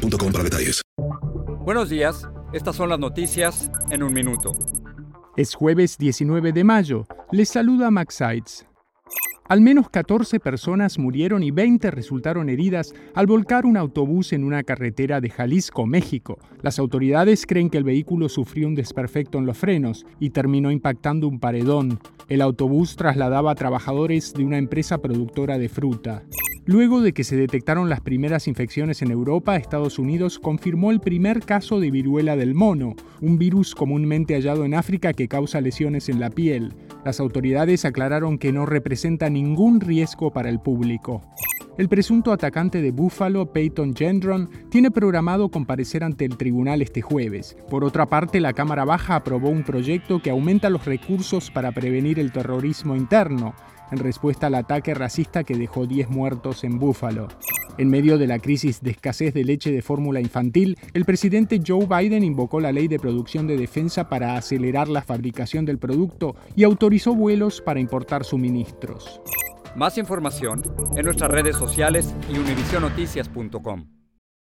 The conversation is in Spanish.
para detalles. Buenos días, estas son las noticias en un minuto. Es jueves 19 de mayo. Les saluda Max Sides. Al menos 14 personas murieron y 20 resultaron heridas al volcar un autobús en una carretera de Jalisco, México. Las autoridades creen que el vehículo sufrió un desperfecto en los frenos y terminó impactando un paredón. El autobús trasladaba a trabajadores de una empresa productora de fruta. Luego de que se detectaron las primeras infecciones en Europa, Estados Unidos confirmó el primer caso de viruela del mono, un virus comúnmente hallado en África que causa lesiones en la piel. Las autoridades aclararon que no representa ningún riesgo para el público. El presunto atacante de Buffalo, Peyton Gendron, tiene programado comparecer ante el tribunal este jueves. Por otra parte, la Cámara Baja aprobó un proyecto que aumenta los recursos para prevenir el terrorismo interno en respuesta al ataque racista que dejó 10 muertos en Búfalo. En medio de la crisis de escasez de leche de fórmula infantil, el presidente Joe Biden invocó la ley de producción de defensa para acelerar la fabricación del producto y autorizó vuelos para importar suministros. Más información en nuestras redes sociales y univisionoticias.com.